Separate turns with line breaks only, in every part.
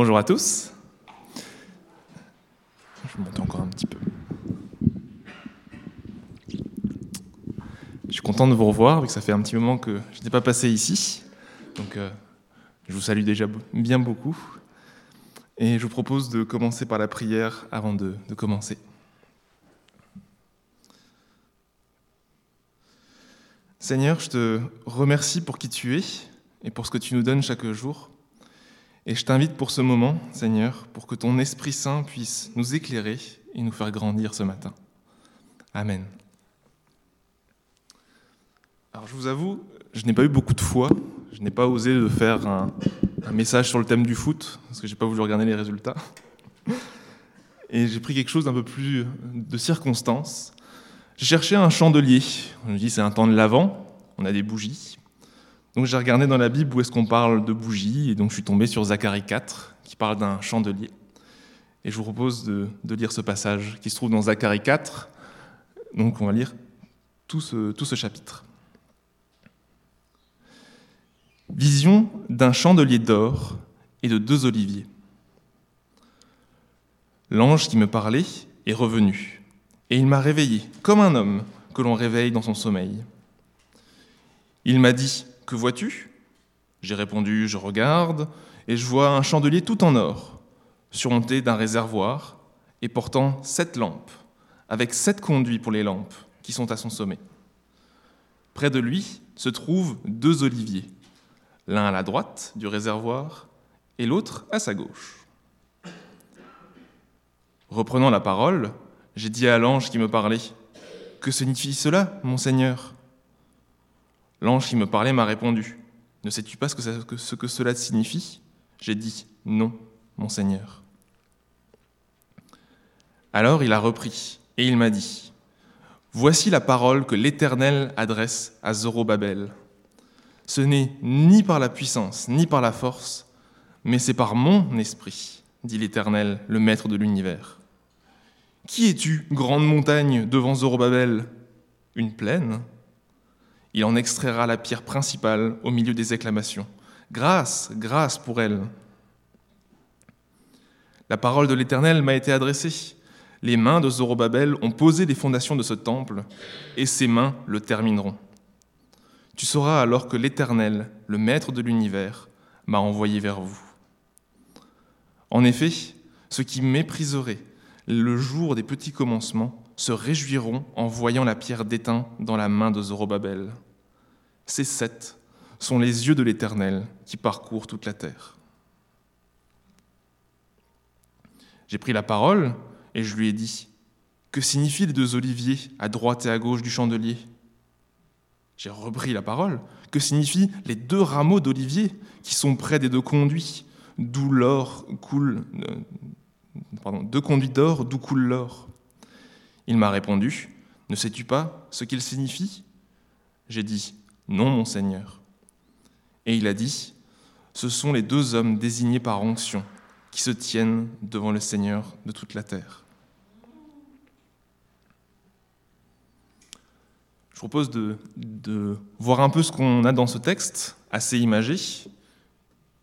Bonjour à tous. Je vais monter encore un petit peu. Je suis content de vous revoir, vu que ça fait un petit moment que je n'étais pas passé ici. Donc, euh, je vous salue déjà bien beaucoup. Et je vous propose de commencer par la prière avant de commencer. Seigneur, je te remercie pour qui tu es et pour ce que tu nous donnes chaque jour. Et je t'invite pour ce moment, Seigneur, pour que ton Esprit Saint puisse nous éclairer et nous faire grandir ce matin. Amen. Alors je vous avoue, je n'ai pas eu beaucoup de foi. Je n'ai pas osé de faire un, message sur le thème du foot, parce que j'ai pas voulu regarder les résultats. Et j'ai pris quelque chose d'un peu plus de circonstance. J'ai cherché un chandelier. On me dit c'est un temps de l'avant, on a des bougies. Donc j'ai regardé dans la Bible où est-ce qu'on parle de bougies, et donc je suis tombé sur Zacharie 4, qui parle d'un chandelier. Et je vous propose de, lire ce passage qui se trouve dans Zacharie 4. Donc on va lire tout ce chapitre. Vision d'un chandelier d'or et de deux oliviers. L'ange qui me parlait est revenu, et il m'a réveillé, comme un homme que l'on réveille dans son sommeil. Il m'a dit, Que vois-tu? J'ai répondu, Je regarde, et je vois un chandelier tout en or, surmonté d'un réservoir, et portant sept lampes, avec sept conduits pour les lampes, qui sont à son sommet. Près de lui se trouvent deux oliviers l'un à la droite du réservoir et l'autre à sa gauche. Reprenant la parole, j'ai dit à l'ange qui me parlait, Que signifie cela, mon Seigneur? L'ange qui me parlait m'a répondu, Ne sais-tu pas ce que, cela signifie? J'ai dit, Non, mon Seigneur. Alors il a repris, et il m'a dit, Voici la parole que l'Éternel adresse à Zorobabel. Ce n'est ni par la puissance, ni par la force, mais c'est par mon esprit, dit l'Éternel, le Maître de l'univers. Qui es-tu, grande montagne, devant Zorobabel? Une plaine Il en extraira la pierre principale au milieu des acclamations. Grâce, grâce pour elle. La parole de l'Éternel m'a été adressée. Les mains de Zorobabel ont posé les fondations de ce temple, et ses mains le termineront. Tu sauras alors que l'Éternel, le Maître de l'univers, m'a envoyé vers vous. En effet, ceux qui mépriseraient le jour des petits commencements se réjouiront en voyant la pierre d'étain dans la main de Zorobabel. Ces sept sont les yeux de l'Éternel qui parcourent toute la terre. J'ai pris la parole et je lui ai dit Que signifient les deux oliviers à droite et à gauche du chandelier? J'ai repris la parole. Que signifient les deux rameaux d'olivier qui sont près des deux conduits, d'où l'or coule, euh, pardon, deux conduits d'or, d'où coule l'or? Il m'a répondu Ne sais-tu pas ce qu'ils signifient J'ai dit Non, mon Seigneur. Et il a dit Ce sont les deux hommes désignés par onction qui se tiennent devant le Seigneur de toute la terre. Je propose de, de, voir un peu ce qu'on a dans ce texte, assez imagé,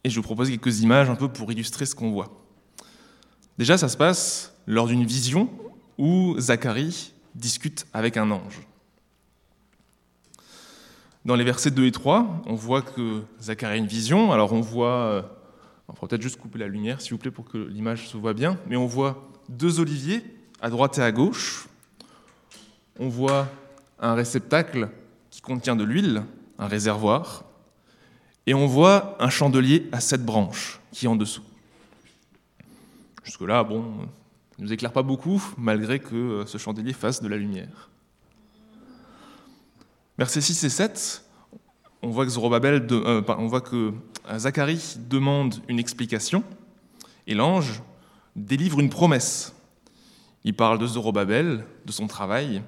et je vous propose quelques images un peu pour illustrer ce qu'on voit. Déjà, ça se passe lors d'une vision où Zacharie discute avec un ange. Dans les versets 2 et 3, on voit que Zacharie a une vision. Alors on voit, on va peut-être juste couper la lumière, s'il vous plaît, pour que l'image se voit bien, mais on voit deux oliviers à droite et à gauche. On voit un réceptacle qui contient de l'huile, un réservoir, et on voit un chandelier à sept branches qui est en dessous. Jusque-là, bon, ne nous éclaire pas beaucoup, malgré que ce chandelier fasse de la lumière. Versets 6 et 7, on voit que, Zorobabel euh, on voit que Zacharie demande une explication, et l'ange délivre une promesse. Il parle de Zorobabel, de son travail,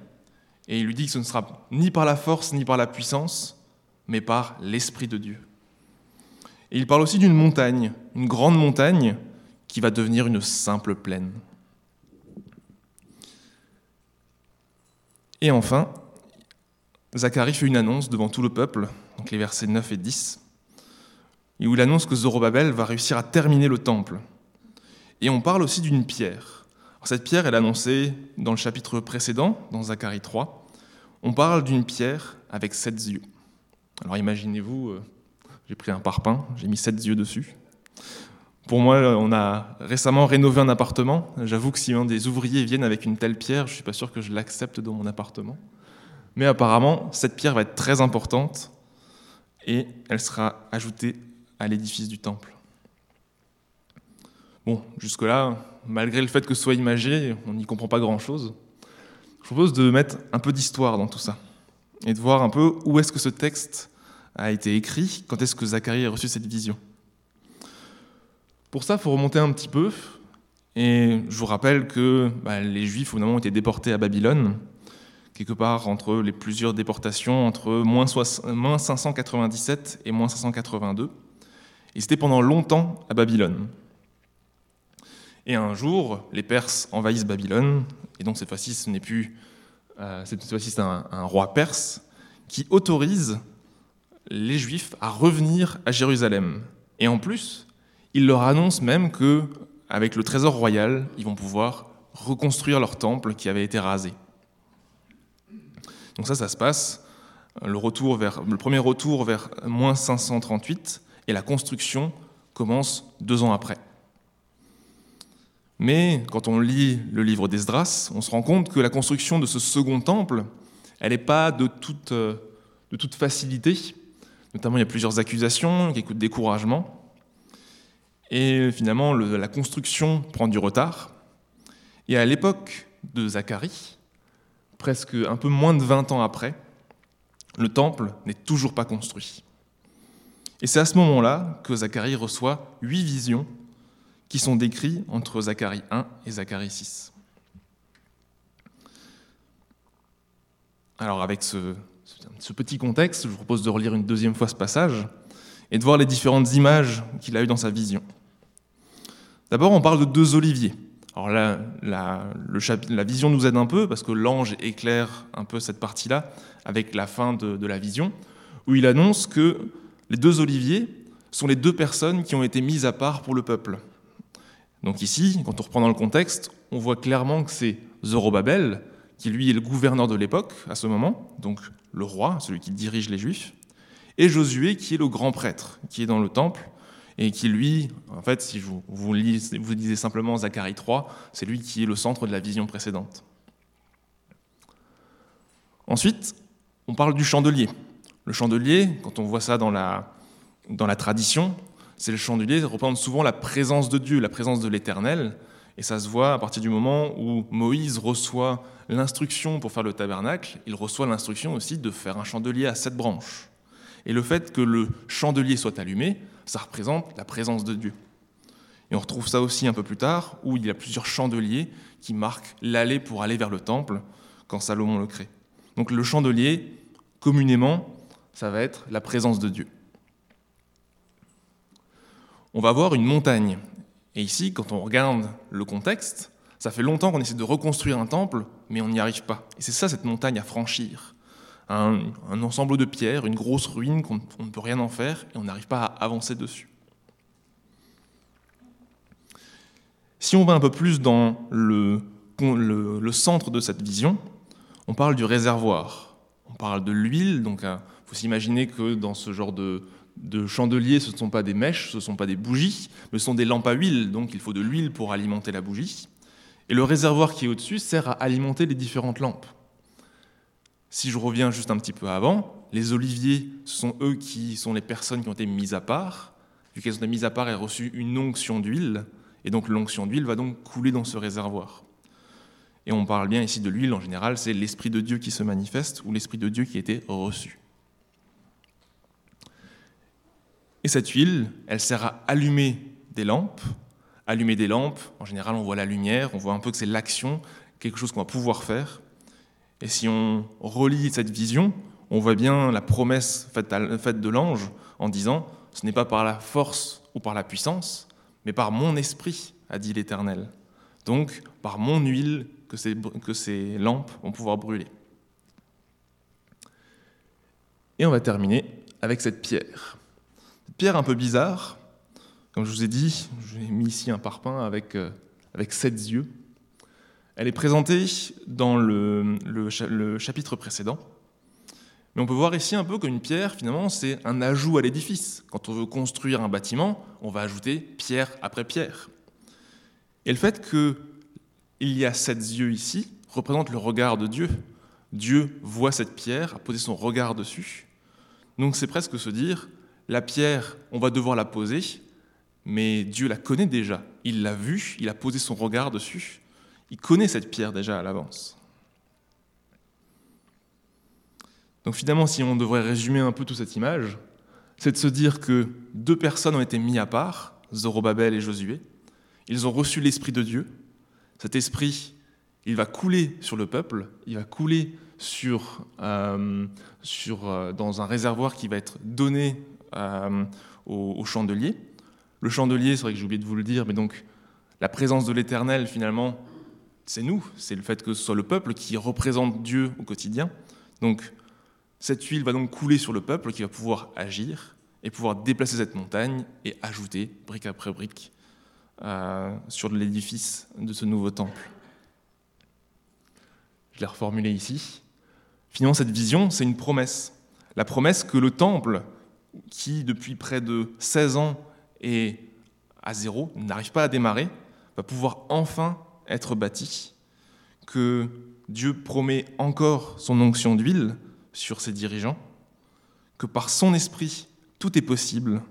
et il lui dit que ce ne sera ni par la force ni par la puissance, mais par l'Esprit de Dieu. Et il parle aussi d'une montagne, une grande montagne qui va devenir une simple plaine. Et enfin, Zacharie fait une annonce devant tout le peuple, les versets 9 et 10, où il annonce que Zorobabel va réussir à terminer le temple, Et on parle aussi d'une pierre. cette pierre, elle est annoncée dans le chapitre précédent, dans Zacharie 3. On parle d'une pierre avec sept yeux. Alors imaginez-vous, euh, j'ai pris un parpaing, j'ai mis sept yeux dessus. Pour moi, on a récemment rénové un appartement. J'avoue que si un des ouvriers viennent avec une telle pierre, je ne suis pas sûr que je l'accepte dans mon appartement. Mais apparemment, cette pierre va être très importante et elle sera ajoutée à l'édifice du temple. Bon, jusque-là, malgré le fait que ce soit imagé, on n'y comprend pas grand-chose. Je propose de mettre un peu d'histoire dans tout ça et de voir un peu où est-ce que ce texte a été écrit, quand est-ce que Zacharie a reçu cette vision. Pour ça, il faut remonter un petit peu. Et je vous rappelle que bah, les Juifs, ont été déportés à Babylone, quelque part entre les plusieurs déportations, entre moins 597 et moins 582. Et c'était pendant longtemps à Babylone. Et un jour, les Perses envahissent Babylone, et donc cette fois-ci, ce n'est plus, euh, cette c'est un roi perse qui autorise les Juifs à revenir à Jérusalem. Et en plus, il leur annonce même que, avec le trésor royal, ils vont pouvoir reconstruire leur temple qui avait été rasé. Donc ça, ça se passe vers, le premier retour vers moins 538 et la construction commence deux ans après. Mais quand on lit le livre d'Esdras, on se rend compte que la construction de ce second temple, elle n'est pas de toute, de toute facilité. Notamment, il y a plusieurs accusations, quelques découragements. Et finalement, la construction prend du retard. Et à l'époque de Zacharie, presque un peu moins de 20 ans après, le temple n'est toujours pas construit. Et c'est à ce moment-là que Zacharie reçoit huit visions qui sont décrites entre Zacharie 1 et Zacharie 6. Alors avec ce, ce petit contexte, je vous propose de relire une deuxième fois ce passage et de voir les différentes images qu'il a eues dans sa vision. D'abord, on parle de deux oliviers. Alors là, la, vision nous aide un peu parce que l'ange éclaire un peu cette partie-là avec la fin de, la vision, où il annonce que les deux oliviers sont les deux personnes qui ont été mises à part pour le peuple. Donc ici, quand on reprend dans le contexte, on voit clairement que c'est Zorobabel, qui lui est le gouverneur de l'époque à ce moment, donc le roi, celui qui dirige les Juifs, et Josué, qui est le grand prêtre, qui est dans le temple, et qui, lui, en fait, si vous, vous, lisez, simplement Zacharie 3, c'est lui qui est le centre de la vision précédente. Ensuite, on parle du chandelier. Le chandelier, quand on voit ça dans la, dans la tradition, c'est le chandelier représente souvent la présence de Dieu, la présence de l'Éternel, et ça se voit à partir du moment où Moïse reçoit l'instruction pour faire le tabernacle, il reçoit l'instruction aussi de faire un chandelier à sept branches. Et le fait que le chandelier soit allumé, ça représente la présence de Dieu. Et on retrouve ça aussi un peu plus tard, où il y a plusieurs chandeliers qui marquent l'allée pour aller vers le temple quand Salomon le crée. Donc le chandelier, communément, ça va être la présence de Dieu. On va voir une montagne. Et ici, quand on regarde le contexte, ça fait longtemps qu'on essaie de reconstruire un temple, mais on n'y arrive pas. Et c'est ça cette montagne à franchir un, ensemble de pierres, une grosse ruine qu'on ne peut rien en faire et on n'arrive pas à avancer dessus. Si on va un peu plus dans le, centre de cette vision, on parle du réservoir, on parle de l'huile, donc il euh, faut s'imaginer que dans ce genre de, de chandelier, ce ne sont pas des mèches, ce ne sont pas des bougies, mais ce sont des lampes à huile, donc il faut de l'huile pour alimenter la bougie. Et le réservoir qui est au-dessus sert à alimenter les différentes lampes. Si je reviens juste un petit peu avant, les oliviers, ce sont eux qui sont les personnes qui ont été mises à part. Vu qu'elles ont été mises à part, elles ont reçu une onction d'huile, et donc l'onction d'huile va donc couler dans ce réservoir. Et on parle bien ici de l'huile, en général, c'est l'Esprit de Dieu qui se manifeste, ou l'Esprit de Dieu qui a été reçu. Et cette huile, elle sert à allumer des lampes. Allumer des lampes, en général, on voit la lumière, on voit un peu que c'est l'action, quelque chose qu'on va pouvoir faire. Et si on relie cette vision, on voit bien la promesse faite, de l'ange en disant Ce n'est pas par la force ou par la puissance, mais par mon esprit, a dit l'Éternel. Donc, par mon huile, que ces, lampes vont pouvoir brûler. Et on va terminer avec cette pierre. Cette pierre un peu bizarre, Comme je vous ai dit, j'ai mis ici un parpaing avec, euh, avec sept yeux. Elle est présentée dans le, chapitre précédent. Mais on peut voir ici un peu comme une pierre, finalement, c'est un ajout à l'édifice. Quand on veut construire un bâtiment, on va ajouter pierre après pierre. Et le fait qu'il y a sept yeux ici représente le regard de Dieu. Dieu voit cette pierre, a posé son regard dessus. Donc c'est presque se dire, la pierre, on va devoir la poser, mais Dieu la connaît déjà. Il l'a vue, il a posé son regard dessus. Il connaît cette pierre déjà à l'avance. Donc finalement, si on devrait résumer un peu toute cette image, c'est de se dire que deux personnes ont été mises à part, Zorobabel et Josué. Ils ont reçu l'Esprit de Dieu. Cet Esprit, il va couler sur le peuple, il va couler sur, euh, euh, dans un réservoir qui va être donné euh, au chandelier. Le chandelier, c'est vrai que j'ai oublié de vous le dire, mais donc la présence de l'Éternel, finalement, c'est nous, c'est le fait que ce soit le peuple qui représente Dieu au quotidien. Donc cette huile va donc couler sur le peuple qui va pouvoir agir et pouvoir déplacer cette montagne et ajouter, brique après brique, euh, sur l'édifice de ce nouveau temple. Je l'ai reformulé ici. Finalement, cette vision, c'est une promesse. La promesse que le temple, qui depuis près de 16 ans et à zéro, n'arrive pas à démarrer, va pouvoir enfin être bâti, que Dieu promet encore son onction d'huile sur ses dirigeants, que par son esprit, tout est possible,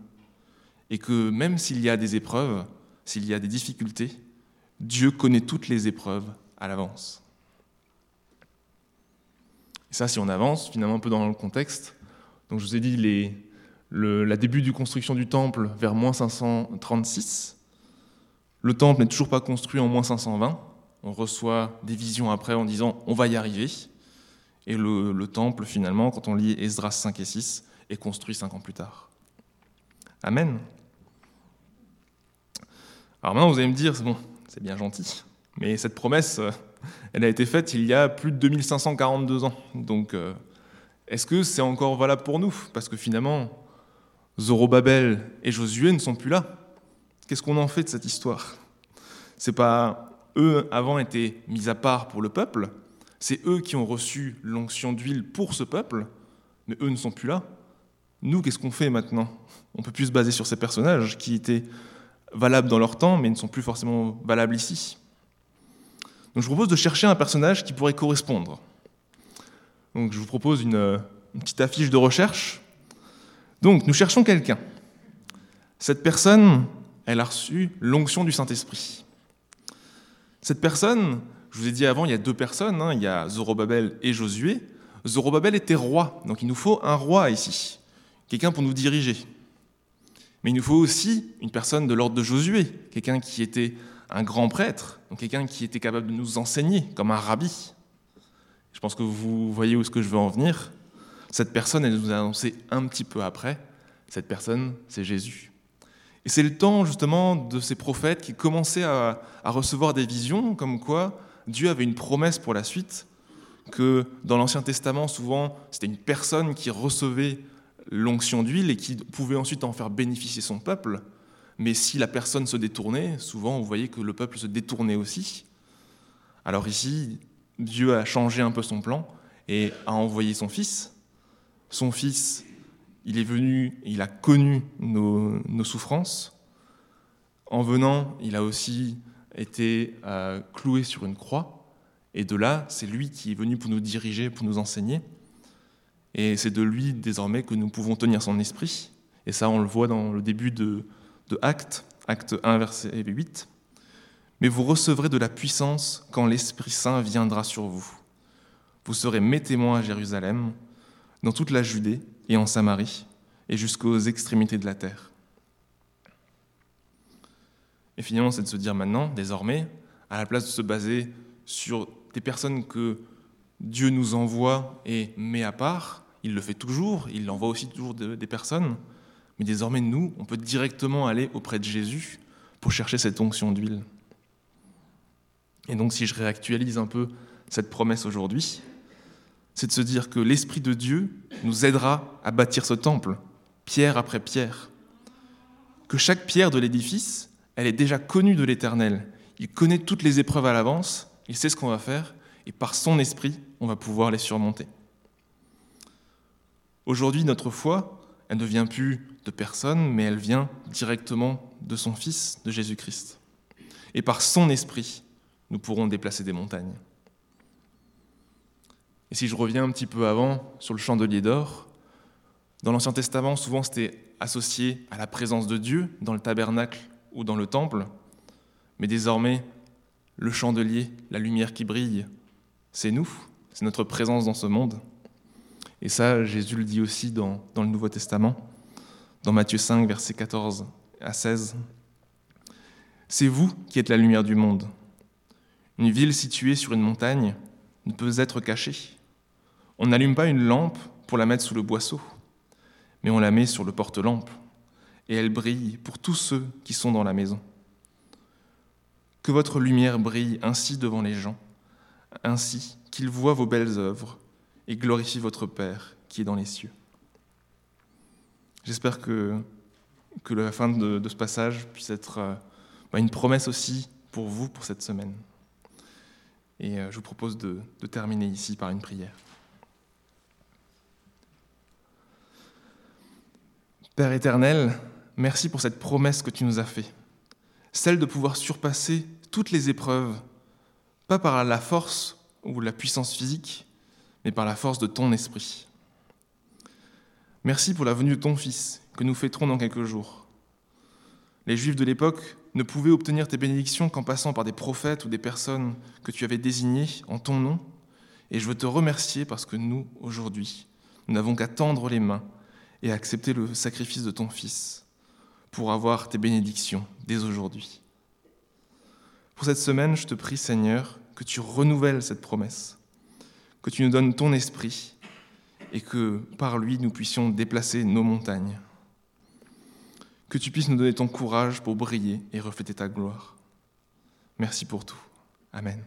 et que même s'il y a des épreuves, s'il y a des difficultés, Dieu connaît toutes les épreuves à l'avance. Et ça, si on avance finalement un peu dans le contexte, donc je vous ai dit les, le la début de construction du temple vers moins 536. Le temple n'est toujours pas construit en moins 520. On reçoit des visions après en disant on va y arriver. Et le, temple, finalement, quand on lit Esdras 5 et 6, est construit cinq ans plus tard. Amen. Alors maintenant, vous allez me dire, bon, c'est bien gentil, mais cette promesse, euh, elle a été faite il y a plus de 2542 ans. Donc, euh, est-ce que c'est encore valable pour nous? Parce que finalement, Zorobabel et Josué ne sont plus là. Qu'est-ce qu'on en fait de cette histoire? C'est pas eux avant étaient mis à part pour le peuple, c'est eux qui ont reçu l'onction d'huile pour ce peuple, mais eux ne sont plus là. Nous, qu'est-ce qu'on fait maintenant? On peut plus se baser sur ces personnages qui étaient valables dans leur temps, mais ne sont plus forcément valables ici. Donc je vous propose de chercher un personnage qui pourrait correspondre. Donc je vous propose une, une petite affiche de recherche donc, nous cherchons quelqu'un. Cette personne, elle a reçu l'onction du Saint-Esprit. Cette personne, je vous ai dit avant, il y a deux personnes, hein, il y a Zorobabel et Josué. Zorobabel était roi, donc il nous faut un roi ici, quelqu'un pour nous diriger. Mais il nous faut aussi une personne de l'ordre de Josué, quelqu'un qui était un grand prêtre, donc quelqu'un qui était capable de nous enseigner, comme un rabbi. Je pense que vous voyez où est-ce que je veux en venir. Cette personne, elle nous a annoncé un petit peu après, cette personne, c'est Jésus. Et c'est le temps justement de ces prophètes qui commençaient à, recevoir des visions comme quoi Dieu avait une promesse pour la suite, que dans l'Ancien Testament, souvent, c'était une personne qui recevait l'onction d'huile et qui pouvait ensuite en faire bénéficier son peuple. Mais si la personne se détournait, souvent, vous voyez que le peuple se détournait aussi. Alors ici, Dieu a changé un peu son plan et a envoyé son Fils, son Fils, il est venu, il a connu nos, souffrances. En venant, il a aussi été euh, cloué sur une croix. Et de là, c'est lui qui est venu pour nous diriger, pour nous enseigner. Et c'est de lui désormais que nous pouvons tenir son esprit. Et ça, on le voit dans le début de, de Acte, Acte 1, verset 8. Mais vous recevrez de la puissance quand l'Esprit Saint viendra sur vous. Vous serez mes témoins à Jérusalem, dans toute la Judée et en Samarie, et jusqu'aux extrémités de la terre. Et finalement, c'est de se dire maintenant, désormais, à la place de se baser sur des personnes que Dieu nous envoie et met à part, il le fait toujours, il envoie aussi toujours des personnes, mais désormais, nous, on peut directement aller auprès de Jésus pour chercher cette onction d'huile. Et donc, si je réactualise un peu cette promesse aujourd'hui, c'est de se dire que l'Esprit de Dieu nous aidera à bâtir ce temple, pierre après pierre. que chaque pierre de l'édifice, elle est déjà connue de l'Éternel. Il connaît toutes les épreuves à l'avance, il sait ce qu'on va faire, et par son esprit, on va pouvoir les surmonter. Aujourd'hui, notre foi, elle ne vient plus de personne, mais elle vient directement de son Fils, de Jésus-Christ. Et par son esprit, nous pourrons déplacer des montagnes. Et si je reviens un petit peu avant sur le chandelier d'or, dans l'Ancien Testament, souvent c'était associé à la présence de Dieu dans le tabernacle ou dans le temple, mais désormais, le chandelier, la lumière qui brille, c'est nous, c'est notre présence dans ce monde. Et ça, Jésus le dit aussi dans, le Nouveau Testament, dans Matthieu 5, versets 14 à 16. C'est vous qui êtes la lumière du monde. Une ville située sur une montagne ne peut être cachée. On n'allume pas une lampe pour la mettre sous le boisseau, mais on la met sur le porte-lampe, et elle brille pour tous ceux qui sont dans la maison. Que votre lumière brille ainsi devant les gens, ainsi qu'ils voient vos belles œuvres et glorifient votre Père qui est dans les cieux. J'espère que, la fin de, ce passage puisse être euh, bah, une promesse aussi pour vous pour cette semaine. Et euh, je vous propose de terminer ici par une prière. Père éternel, merci pour cette promesse que tu nous as faite, celle de pouvoir surpasser toutes les épreuves, pas par la force ou la puissance physique, mais par la force de ton esprit. Merci pour la venue de ton Fils, que nous fêterons dans quelques jours. Les Juifs de l'époque ne pouvaient obtenir tes bénédictions qu'en passant par des prophètes ou des personnes que tu avais désignées en ton nom, et je veux te remercier parce que nous, aujourd'hui, nous n'avons qu'à tendre les mains et accepter le sacrifice de ton Fils pour avoir tes bénédictions dès aujourd'hui. Pour cette semaine, je te prie, Seigneur, que tu renouvelles cette promesse, que tu nous donnes ton esprit et que par lui nous puissions déplacer nos montagnes. Que tu puisses nous donner ton courage pour briller et refléter ta gloire. Merci pour tout. Amen.